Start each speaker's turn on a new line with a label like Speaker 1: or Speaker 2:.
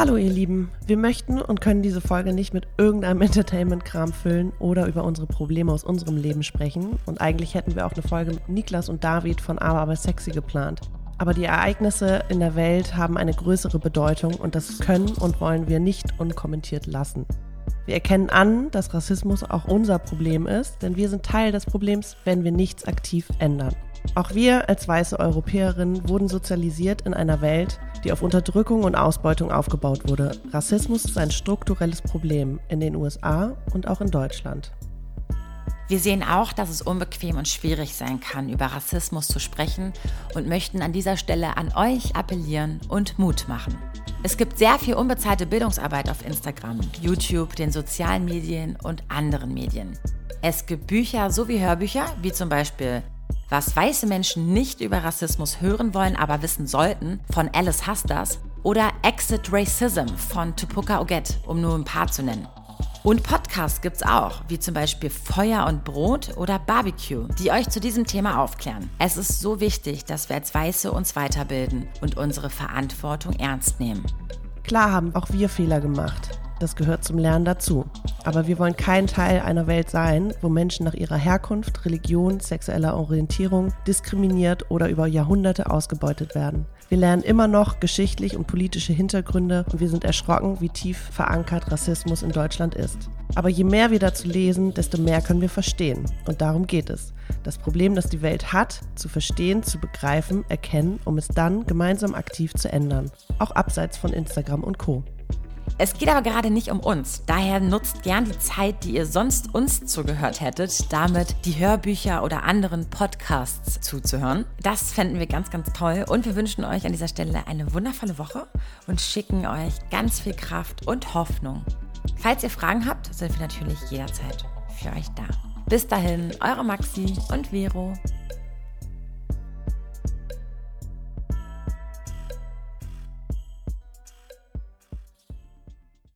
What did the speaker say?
Speaker 1: Hallo ihr Lieben, wir möchten und können diese Folge nicht mit irgendeinem Entertainment-Kram füllen oder über unsere Probleme aus unserem Leben sprechen. Und eigentlich hätten wir auch eine Folge mit Niklas und David von Aber aber sexy geplant. Aber die Ereignisse in der Welt haben eine größere Bedeutung und das können und wollen wir nicht unkommentiert lassen. Wir erkennen an, dass Rassismus auch unser Problem ist, denn wir sind Teil des Problems, wenn wir nichts aktiv ändern. Auch wir als weiße Europäerinnen wurden sozialisiert in einer Welt, die auf Unterdrückung und Ausbeutung aufgebaut wurde. Rassismus ist ein strukturelles Problem in den USA und auch in Deutschland.
Speaker 2: Wir sehen auch, dass es unbequem und schwierig sein kann, über Rassismus zu sprechen und möchten an dieser Stelle an euch appellieren und Mut machen. Es gibt sehr viel unbezahlte Bildungsarbeit auf Instagram, YouTube, den sozialen Medien und anderen Medien. Es gibt Bücher sowie Hörbücher, wie zum Beispiel was weiße Menschen nicht über Rassismus hören wollen, aber wissen sollten, von Alice Hasters oder Exit Racism von Tupuka Oget, um nur ein paar zu nennen. Und Podcasts gibt's auch, wie zum Beispiel Feuer und Brot oder Barbecue, die euch zu diesem Thema aufklären. Es ist so wichtig, dass wir als Weiße uns weiterbilden und unsere Verantwortung ernst nehmen.
Speaker 1: Klar haben auch wir Fehler gemacht. Das gehört zum Lernen dazu. Aber wir wollen kein Teil einer Welt sein, wo Menschen nach ihrer Herkunft, Religion, sexueller Orientierung diskriminiert oder über Jahrhunderte ausgebeutet werden. Wir lernen immer noch geschichtlich und politische Hintergründe und wir sind erschrocken, wie tief verankert Rassismus in Deutschland ist. Aber je mehr wir dazu lesen, desto mehr können wir verstehen. Und darum geht es. Das Problem, das die Welt hat, zu verstehen, zu begreifen, erkennen, um es dann gemeinsam aktiv zu ändern. Auch abseits von Instagram und Co.
Speaker 2: Es geht aber gerade nicht um uns. Daher nutzt gern die Zeit, die ihr sonst uns zugehört hättet, damit die Hörbücher oder anderen Podcasts zuzuhören. Das fänden wir ganz, ganz toll. Und wir wünschen euch an dieser Stelle eine wundervolle Woche und schicken euch ganz viel Kraft und Hoffnung. Falls ihr Fragen habt, sind wir natürlich jederzeit für euch da. Bis dahin, eure Maxi und Vero.